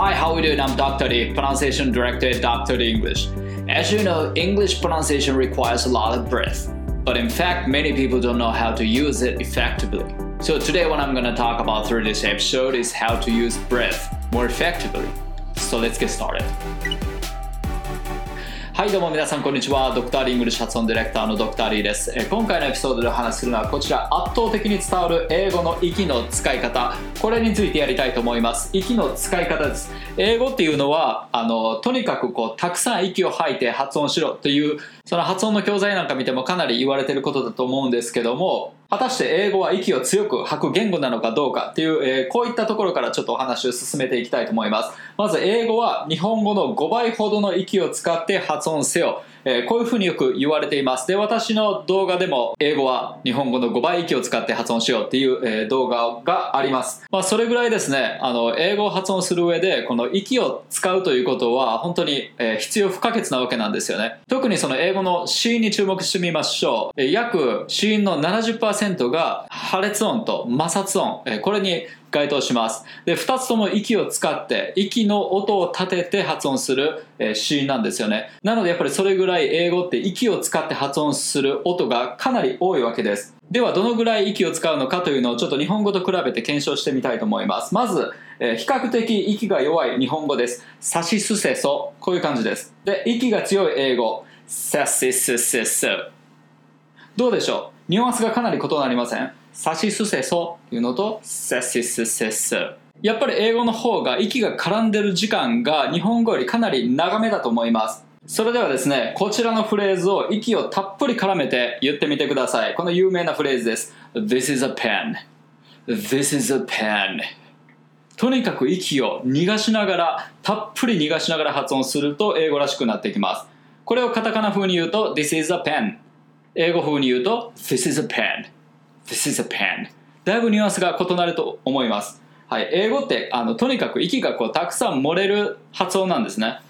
Hi, how are we doing? I'm Dr. D, pronunciation director at Dr. D English. As you know, English pronunciation requires a lot of breath, but in fact, many people don't know how to use it effectively. So today, what I'm going to talk about through this episode is how to use breath more effectively. So let's get started. はいどうも皆さんこんにちは。ドクターリングル発音ディレクターのドクターリーです。今回のエピソードでお話しするのはこちら圧倒的に伝わる英語の息の使い方。これについてやりたいと思います。息の使い方です。英語っていうのはあのとにかくこうたくさん息を吐いて発音しろというその発音の教材なんか見てもかなり言われてることだと思うんですけども果たして英語は息を強く吐く言語なのかどうかっていう、えー、こういったところからちょっとお話を進めていきたいと思います。まず英語は日本語の5倍ほどの息を使って発音せよ。えー、こういうふうによく言われています。で、私の動画でも英語は日本語の5倍息を使って発音しようっていう、えー、動画があります。まあ、それぐらいですね、あの、英語を発音する上で、この息を使うということは本当に、えー、必要不可欠なわけなんですよね。特にその英語の子音に注目してみましょう。えー、約子音の70%が破裂音と摩擦音、えー、これに該当します。で、二つとも息を使って、息の音を立てて発音する、えー、シーンなんですよね。なのでやっぱりそれぐらい英語って息を使って発音する音がかなり多いわけです。ではどのぐらい息を使うのかというのをちょっと日本語と比べて検証してみたいと思います。まず、えー、比較的息が弱い日本語です。さしすせそ。こういう感じです。で、息が強い英語。さしすせそ。どうでしょう？ニュアンスがかなり異なりません？さしすせそっていうのとさしすせそやっぱり英語の方が息が絡んでる時間が日本語よりかなり長めだと思います。それではですねこちらのフレーズを息をたっぷり絡めて言ってみてください。この有名なフレーズです。This is a pen. This is a pen. とにかく息を逃がしながらたっぷり逃がしながら発音すると英語らしくなってきます。これをカタカナ風に言うと This is a pen. 英語風に言うと This is a pen. This is a pen. だいぶニュアンスが異なると思います。はい、英語ってあのとにかく息がこうたくさん漏れる発音なんですね。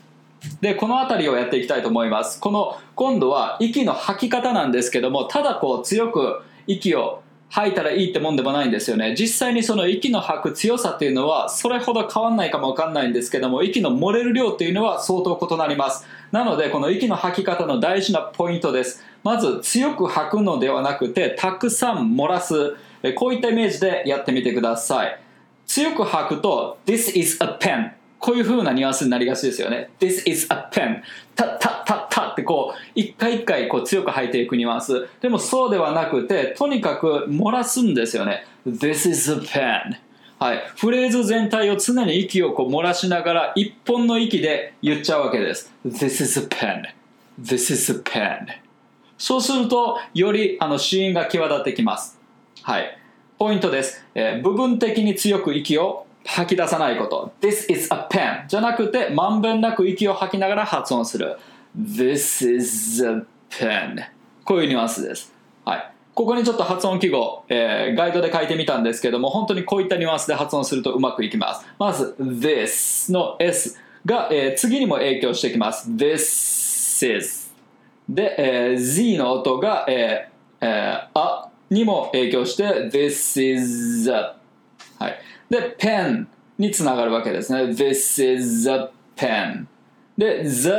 でこの辺りをやっていきたいと思います。この今度は息の吐き方なんですけどもただこう強く息を吐いたらいいってもんでもないんですよね。実際にその息の吐く強さっていうのはそれほど変わんないかもわかんないんですけども息の漏れる量っていうのは相当異なります。なのでこの息の吐き方の大事なポイントです。まず強く吐くのではなくてたくさん漏らす。こういったイメージでやってみてください。強く吐くと This is a pen こういう風なニュアンスになりがちですよね。This is a pen たたたたってこう一回一回こう強く吐いていくニュアンス。でもそうではなくてとにかく漏らすんですよね。This is a pen はい、フレーズ全体を常に息をこう漏らしながら一本の息で言っちゃうわけです。This is a pen. This is a pen. そうするとよりあの子音が際立ってきます。はい。ポイントです、えー、部分的に強く息を吐き出さないこと。This is a pen. じゃなくてまんべんなく息を吐きながら発音する。This is a pen. こういうニュアンスです。はい。ここにちょっと発音記号、えー、ガイドで書いてみたんですけども本当にこういったニュアンスで発音するとうまくいきます。まず this の s が、えー、次にも影響してきます。This is で、えー、z の音が、えーえー、あにも影響して this is a はい。で pen につながるわけですね。This is a pen で the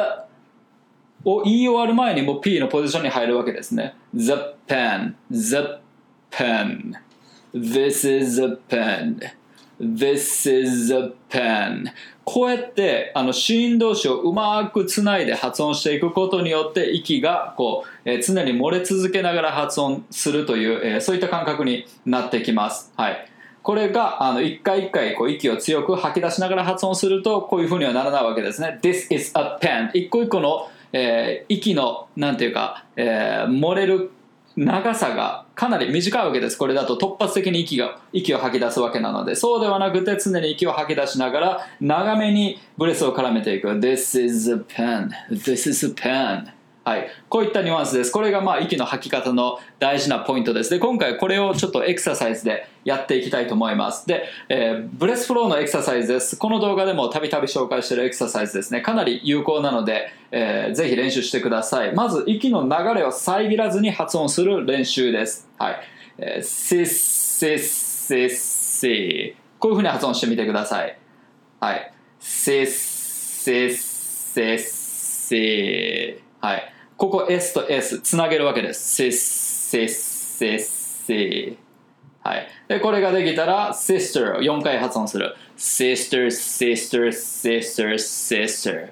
を言い終わる前にもう P のポジションに入るわけですね。The pen, the pen. This is a pen. This is a pen. こうやってあの子音同士をうまくつないで発音していくことによって息がこう、えー、常に漏れ続けながら発音するという、えー、そういった感覚になってきます。はい。これがあの一回一回こう息を強く吐き出しながら発音するとこういうふうにはならないわけですね。This is a pen. 一個一個のえー、息のなんていうか、えー、漏れる長さがかなり短いわけです。これだと突発的に息が息を吐き出すわけなので。そうではなくて常に息を吐き出しながら長めにブレスを絡めていく。This is a pen. This is a pen. はい、こういったニュアンスです。これがまあ息の吐き方の大事なポイントです。で、今回これをちょっとエクササイズでやっていきたいと思います。で、えー、ブレスフローのエクササイズです。この動画でもたびたび紹介しているエクササイズですね。かなり有効なので、えー、ぜひ練習してください。まず、息の流れを遮らずに発音する練習です。はい。えー、シッシッシッシこういうふうに発音してみてください。はい。シせっせっせっせはいここ S と S つなげるわけです。せせせせはい。でこれができたら sister を4回発音する。sister sister sister sister.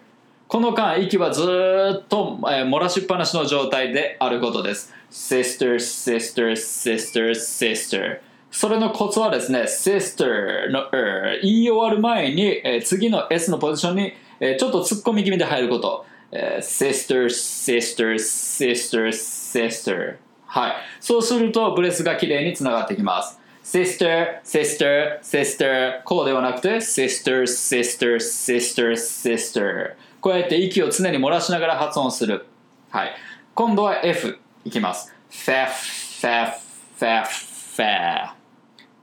この間息はずっと、えー漏らしっぱなしの状態であることです。sister sister sister sister. それのコツはですね sister の、er 言い終わる前に、えー次の S のポジションに、えーちょっと突っ込み気味で入ること、sister sister sister sister. はい。そうするとブレスがきれいにつながってきます。sister sister sister. こうではなくて sister sister sister sister. こうやって息を常に漏らしながら発音する。はい。今度は F いきます。Fa, fa, fa, fa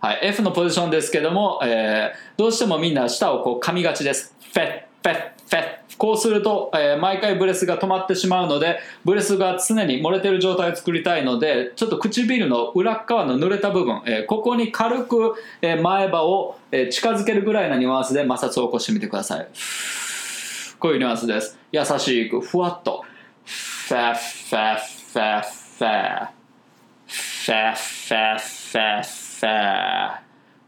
はい、F のポジションですけども、えーどうしてもみんな舌をこう噛みがちです。フェッ、フェッ、フェッ。こうすると、えー毎回ブレスが止まってしまうので、ブレスが常に漏れてる状態を作りたいので、ちょっと唇の裏側の濡れた部分、えーここに軽く、え前歯を、え近づけるぐらいのニュアンスで摩擦を起こしてみてください。こういうニュアンスです。優しく、ふわっと。ファッファッファッファッ。ファッファッファッファッ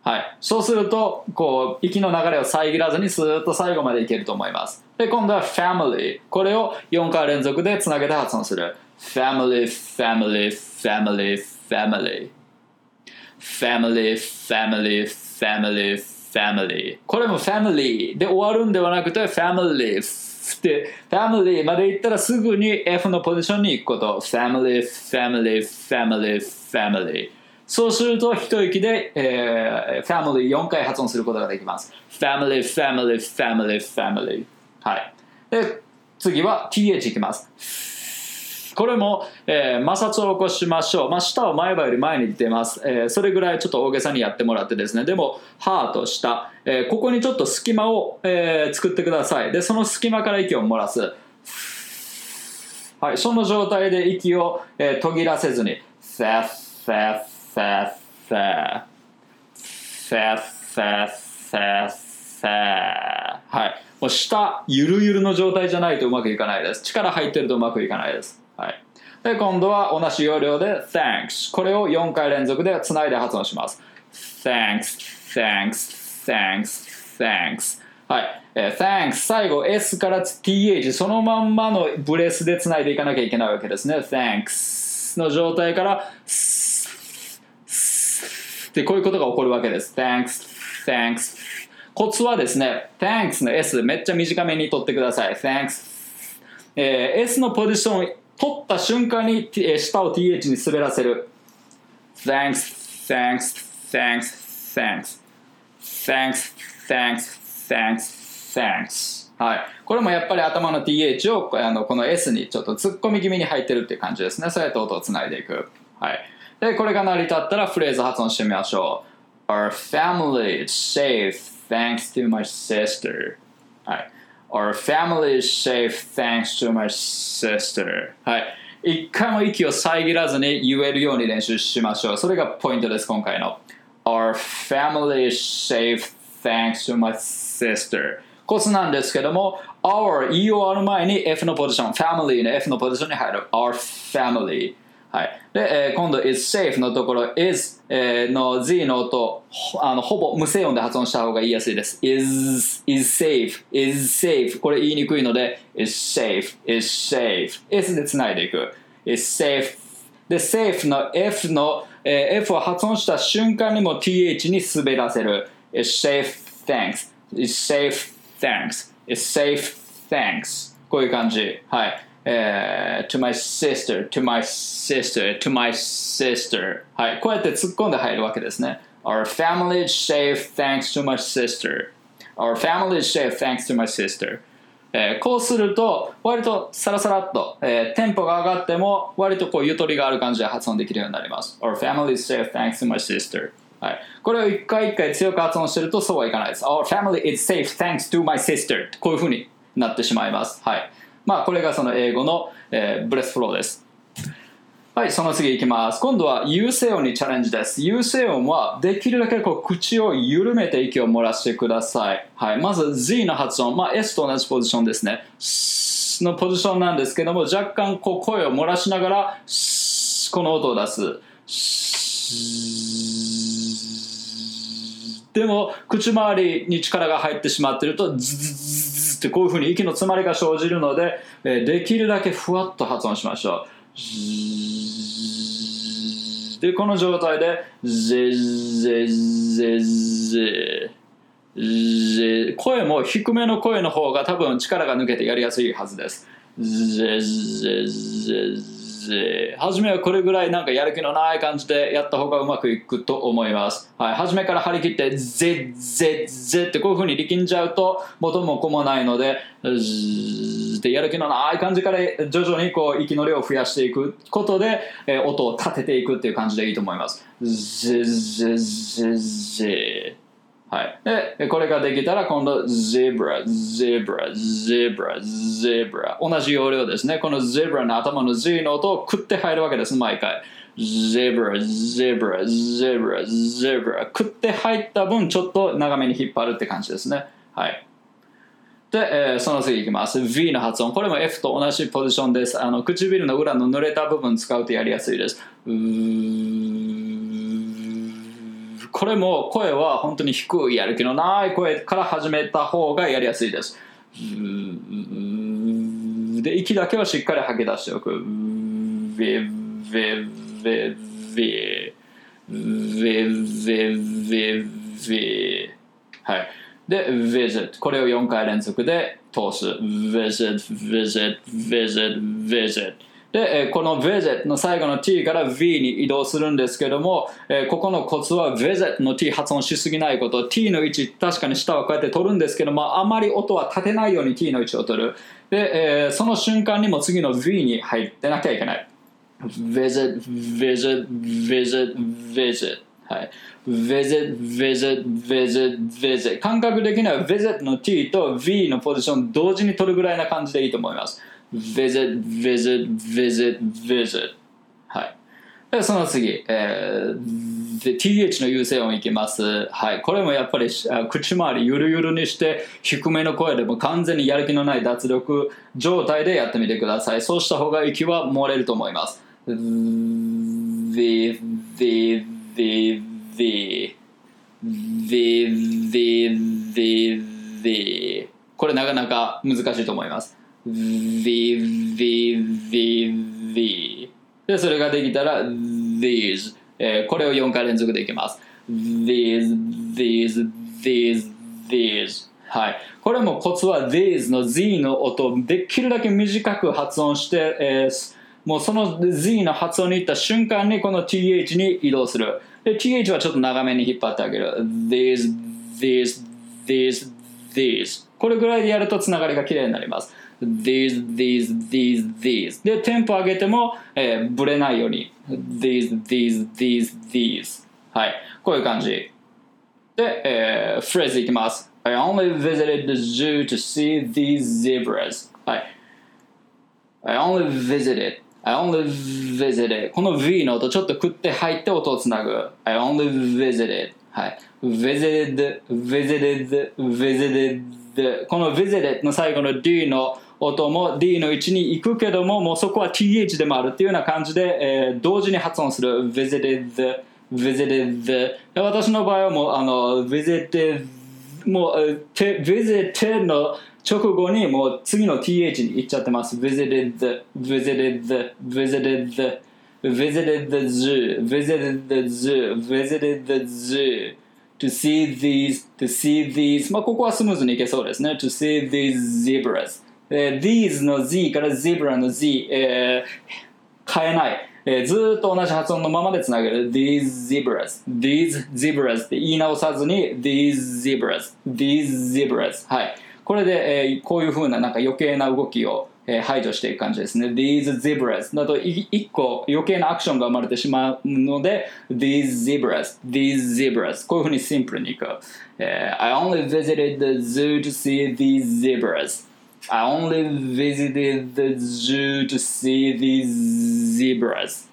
はい、そうするとこう息の流れを遮らずにスーッと最後までいけると思いますで今度は family これを4回連続でつなげて発音する family family family family family family family family これも family で終わるんではなくて family で family までいったらすぐに F のポジションに行くこと family family family family そうすると一息で、えー、family4 回発音することができます。family family family family. はい。で次は th いきます。これも、えー摩擦を起こしましょう、まあ、舌を前歯より前に出ます、えーそれぐらいちょっと大げさにやってもらってですね。でも歯と舌、えーここにちょっと隙間を、えー作ってください。でその隙間から息を漏らす。はい、その状態で息を、えー途切らせずに。ファッファッ。ファッファッファッファッファッファッはい。もう下ゆるゆるの状態じゃないとうまくいかないです。力入ってるとうまくいかないです。はい。で今度は同じ要領で Thanks これを4回連続でつないで発音します。Thanks Thanks Thanks Thanks はい、えー Thanks 最後 S から TH そのまんまのブレスでつないでいかなきゃいけないわけですね。Thanks の状態からで、こういうことが起こるわけです。thanks, thanks. コツはですね、thanks の S めっちゃ短めに取ってください。thanks. えー、S のポジションを取った瞬間に、え、舌を TH に滑らせる。thanks, thanks, thanks, thanks. thanks, thanks, thanks, thanks. はい。これもやっぱり頭の TH をあのこの S にちょっと突っ込み気味に入ってるっていう感じですね。そうやって音をつないでいく。はい。でこれが成り立ったらフレーズ発音してみましょう Our family is safe thanks to my sister はい Our family is safe thanks to my sister はい一回も息を遮らずに言えるように練習しましょうそれがポイントです今回の Our family is safe thanks to my sister コツなんですけども Our 言い終わる前に F のポジション Family の F のポジションに入る Our family はい、で、えー今度 is safe のところ is、えーの Z の音あのほぼ無声音で発音した方が言いやすいです is, is safe is safe これ言いにくいので is safe is safe S でつないでいく is safe で safe の F の、えー F を発音した瞬間にも TH に滑らせる is safe thanks is safe thanks is safe thanks こういう感じはいえー to my sister, to my sister, to my sister はい、こうやって突っ込んで入るわけですね Our family is safe thanks to my sister Our family is safe thanks to my sister えーこうすると割とサラサラっと、えーテンポが上がっても割とこうゆとりがある感じで発音できるようになります Our family is safe thanks to my sister はい、これを一回一回強く発音してるとそうはいかないです Our family is safe thanks to my sister こういう風になってしまいますはいまあこれがその英語の、えーブレスフローですはい、その次いきます。今度は有声音にチャレンジです。有声音はできるだけこう口を緩めて息を漏らしてください。はい、まず Z の発音、まあ、S と同じポジションですね。S のポジションなんですけども、若干こう声を漏らしながら、この音を出す。でも口周りに力が入ってしまっているとズズズってこういうふうに息の詰まりが生じるので、えーできるだけふわっと発音しましょう。でこの状態でぜぜぜぜ声も低めの声の方が多分力が抜けてやりやすいはずです。ぜぜぜぜゼ初めはこれぐらいなんかやる気のない感じでやった方がうまくいくと思います。はい、初めから張り切ってゼゼゼってこういう風に力んじゃうと元も子もないのでってやる気のない感じから徐々にこう息の量を増やしていくことで、え音を立てていくっていう感じでいいと思います。ゼゼゼゼはい、でこれができたら今度ゼブラゼブラゼブラゼブラ同じ要領ですね。このゼブラの頭の Z の音を食って入るわけです。毎回。ゼブラゼブラゼブラゼブラ食って入った分ちょっと長めに引っ張るって感じですね。はい。で、えーその次いきます。V の発音。これも F と同じポジションです。あの唇の裏の濡れた部分使うとやりやすいです。うーこれも声は本当に低いやる気のない声から始めた方がやりやすいです。で、息だけはしっかり吐き出しておく。ヴェヴェヴェヴェはい。で、visit。これを4回連続で通す。visit, visit, visit, visit, visit. で、この visit の最後の t から v に移動するんですけども、ここのコツは visit の t 発音しすぎないこと。t の位置確かに下はこうやって取るんですけどもあまり音は立てないように t の位置を取る。で、その瞬間にも次の v に入ってなきゃいけない。visit visit visit visit はい。visit visit visit visit 感覚的には visit の t と v のポジション同時に取るぐらいな感じでいいと思います。Visit visit visit visit はいでその次、えーで TH の優勢音いきます。はい。これもやっぱり口周りゆるゆるにして低めの声でも完全にやる気のない脱力状態でやってみてください。そうした方が息は漏れると思います。V, V, V, V, V, V, V, V これなかなか難しいと思います。V, V, V, V で、それができたら these、えーこれを4回連続でいきます。these, these, these, these はい。これもコツは these の z の音をできるだけ短く発音して、えーもうその z の発音に行った瞬間にこの th に移動する。で、th はちょっと長めに引っ張ってあげる。these, these, these, these これぐらいでやるとつながりがきれいになります。These, these, these, these で、テンポ上げても、えーブレないように these, these, these, these はい。こういう感じ。で、えーフレーズいきます。I only visited the zoo to see these zebras. はい。I only visited. I only visited. この V の音ちょっと食って入って音をつなぐ。I only visited. はい。visited, visited, visited. この visited の最後の D の音も D の位置に行くけども、もうそこは TH でもあるっていうような感じで、えー同時に発音する。visited, visited. 私の場合はもう、あの、visited, もう、visited の直後にもう次の th に行っちゃってます。visited, visited, visited, visited the zoo, visited the zoo, visited the zoo. to see these, to see these. まあここはスムーズにいけそうですね。to see these zebras. えー these の z から zebra の z、えー変えない。えーずっと同じ発音のままでつなげる。these zebras, these zebras って言い直さずに these zebras, these zebras はい。これで、えーこういう風ななんか余計な動きを、えー排除していく感じですね。these zebras だとい一個余計なアクションが生まれてしまうので these zebras, these zebras こういう風にシンプルにいく。えー I only visited the zoo to see these zebras. I only visited the zoo to see these zebras.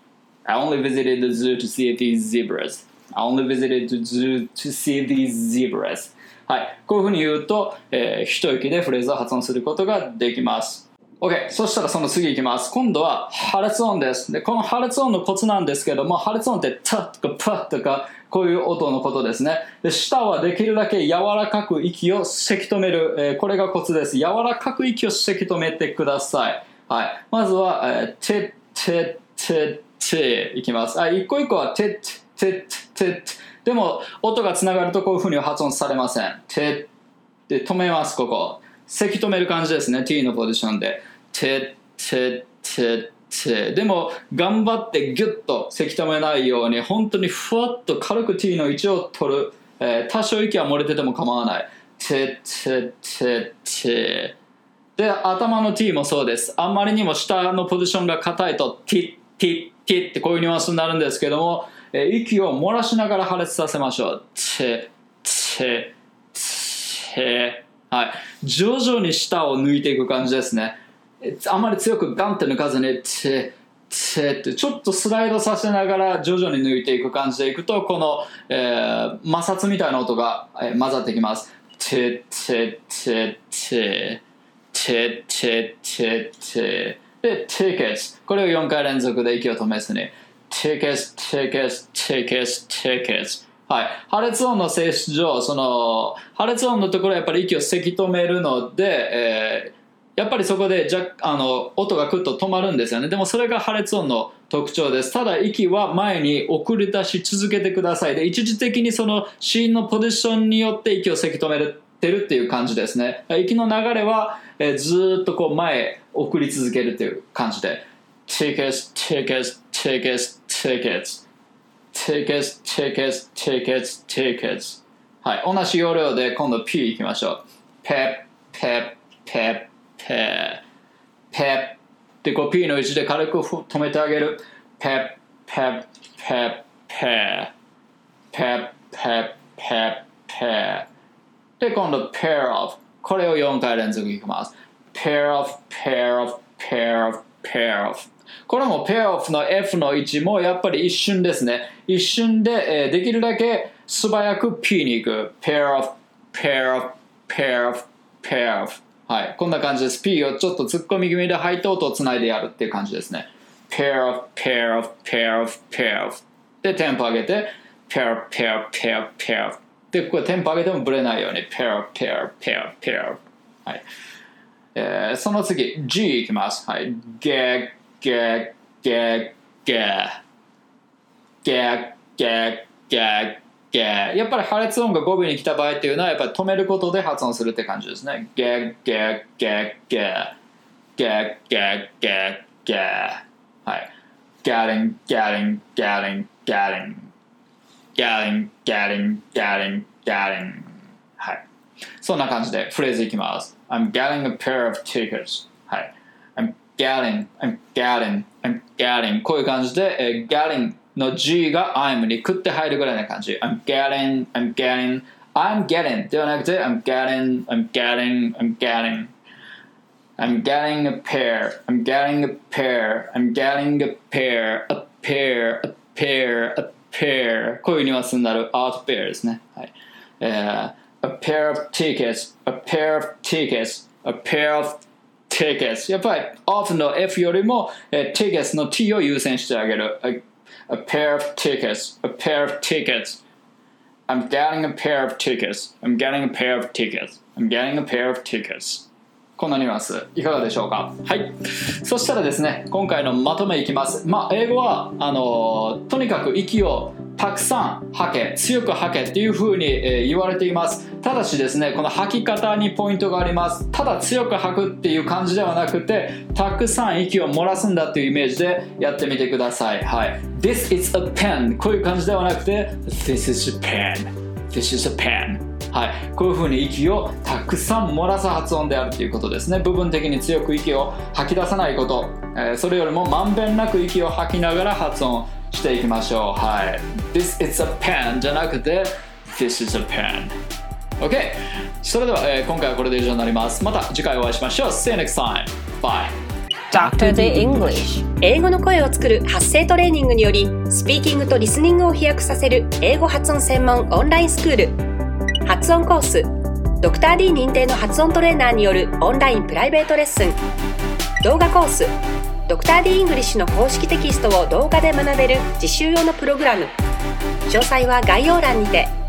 I only visited the zoo to see these zebras. I only visited the zoo to see these zebras. はい。こういうふうに言うと、えー、一息でフレーズを発音することができます。OK。そしたらその次いきます。今度は破裂音です。で、この破裂音のコツなんですけども、破裂音ってタとかパとか、こういう音のことですね。で、舌はできるだけ柔らかく息をせき止める。えーこれがコツです。柔らかく息をせき止めてください。はい。まずは、えー、て、て、て、て、いきます。あ、一個一個はて、て、て、て、でも、音がつながるとこういうふうに発音されません。て、で、止めます、ここ。せき止める感じですね。t のポジションで。て、て、て、て。でも、頑張ってギュッとせき止めないように、本当にふわっと軽く t の位置を取る。えー多少息は漏れてても構わない。て、て、て、て。で、頭の t もそうです。あんまりにも下のポジションが硬いと、t、t、t ってこういうニュアンスになるんですけども、えー息を漏らしながら破裂させましょう。て、て、て。はい。徐々に舌を抜いていく感じですね。あんまり強くガンって抜かずに、て、てって、ちょっとスライドさせながら徐々に抜いていく感じでいくと、この、えー摩擦みたいな音が、えー混ざってきます。て、て、て、て。ててててで take it これを4回連続で息を止めずに take it take it take it take it はい破裂音の性質上その破裂音のところはやっぱり息をせき止めるので、えーやっぱりそこでじゃあの音がクッと止まるんですよね。でもそれが破裂音の特徴です。ただ息は前に送り出し続けてください。で一時的にそのシーンのポジションによって息をせき止めるてるっていう感じですね。息の流れは、えーずーっとこう前へ送り続けるっていう感じで。Take it, take it, take it, take it Take it, take it, take it, take it. はい、同じ要領で今度 P いきましょう。Pep, pep, pep, て、ペッ。で、こう P の位置で軽く止めてあげる。ペッ、ペッ、ペッ、ペッ。ペッ、ペッ、ペッ、ペッ。で、今度、pair。これを4回連続いきます。pair of, pair of, pair これも pair の F の位置もやっぱり一瞬ですね。一瞬で、え、できるだけ素早く P に行く。pair of, pair of, pair はい、こんな感じです。P をちょっと突っ込み気味で吐いて音をつないでやるっていう感じですね。Pair of, pair of, pair of, pair of でテンポ上げて pair, pair, pair, pair でこれテンポ上げてもブレないように pair, pair, pair, pair はい、えーその次 G いきます。はい。Gag, gag, gag, gag gag, gag, やっぱり破裂音が語尾に来た場合っていうのは、やっぱり止めることで発音するって感じですね。ゲー、ゲー、ゲー、ゲー。ゲー、ゲー、ゲー、ゲー。はい。ゲーリン、ゲーリン、ゲーリン、ゲーリン。ゲーリン、ゲーリン、ゲーリン、ゲーリン。はい。そんな感じでフレーズいきます。I'm getting a pair of tickets. はい。I'm getting, I'm getting, I'm getting. こういう感じで、えー、getting の G が I'm に食って入るぐらいな感じ I'm getting, I'm getting, I'm getting ではなくて I'm getting, I'm getting, I'm getting I'm getting a pair, I'm getting a pair, I'm getting a pair, a pair, a pair, a pair こういうニュアンスになる out pair ですね。はい。えー a pair of tickets, a pair of tickets, a pair of tickets やっぱり off の F よりも、えー tickets の T を優先してあげる A, pair of tickets, a pair of tickets. I'm getting a pair of tickets, I'm getting a pair of tickets, I'm getting a pair of tickets こんなニュアンスいかがでしょうか？はい。そしたらですね今回のまとめいきます。まあ英語はあのとにかく息をたくさん吐け強く吐けっていう風に、え言われています。ただしですねこの吐き方にポイントがあります。ただ強く吐くっていう感じではなくてたくさん息を漏らすんだっていうイメージでやってみてください。はい。This is a pen こういう感じではなくて This is a pen This is a pen はい、こういう風に息をたくさん漏らす発音であるということですね。部分的に強く息を吐き出さないこと、えーそれよりもまんべんなく息を吐きながら発音していきましょう。はい。This is a pen じゃなくて This is a pen OK それでは、えー今回はこれで以上になります。また次回お会いしましょう。See you next time. By Dr. D English 英語の声を作る発声トレーニングによりスピーキングとリスニングを飛躍させる英語発音専門オンラインスクール。発音コース。ドクター d 認定の発音トレーナーによるオンラインプライベートレッスン。動画コース。ドクター d イングリッシュの公式テキストを動画で学べる実習用のプログラム。詳細は概要欄にて。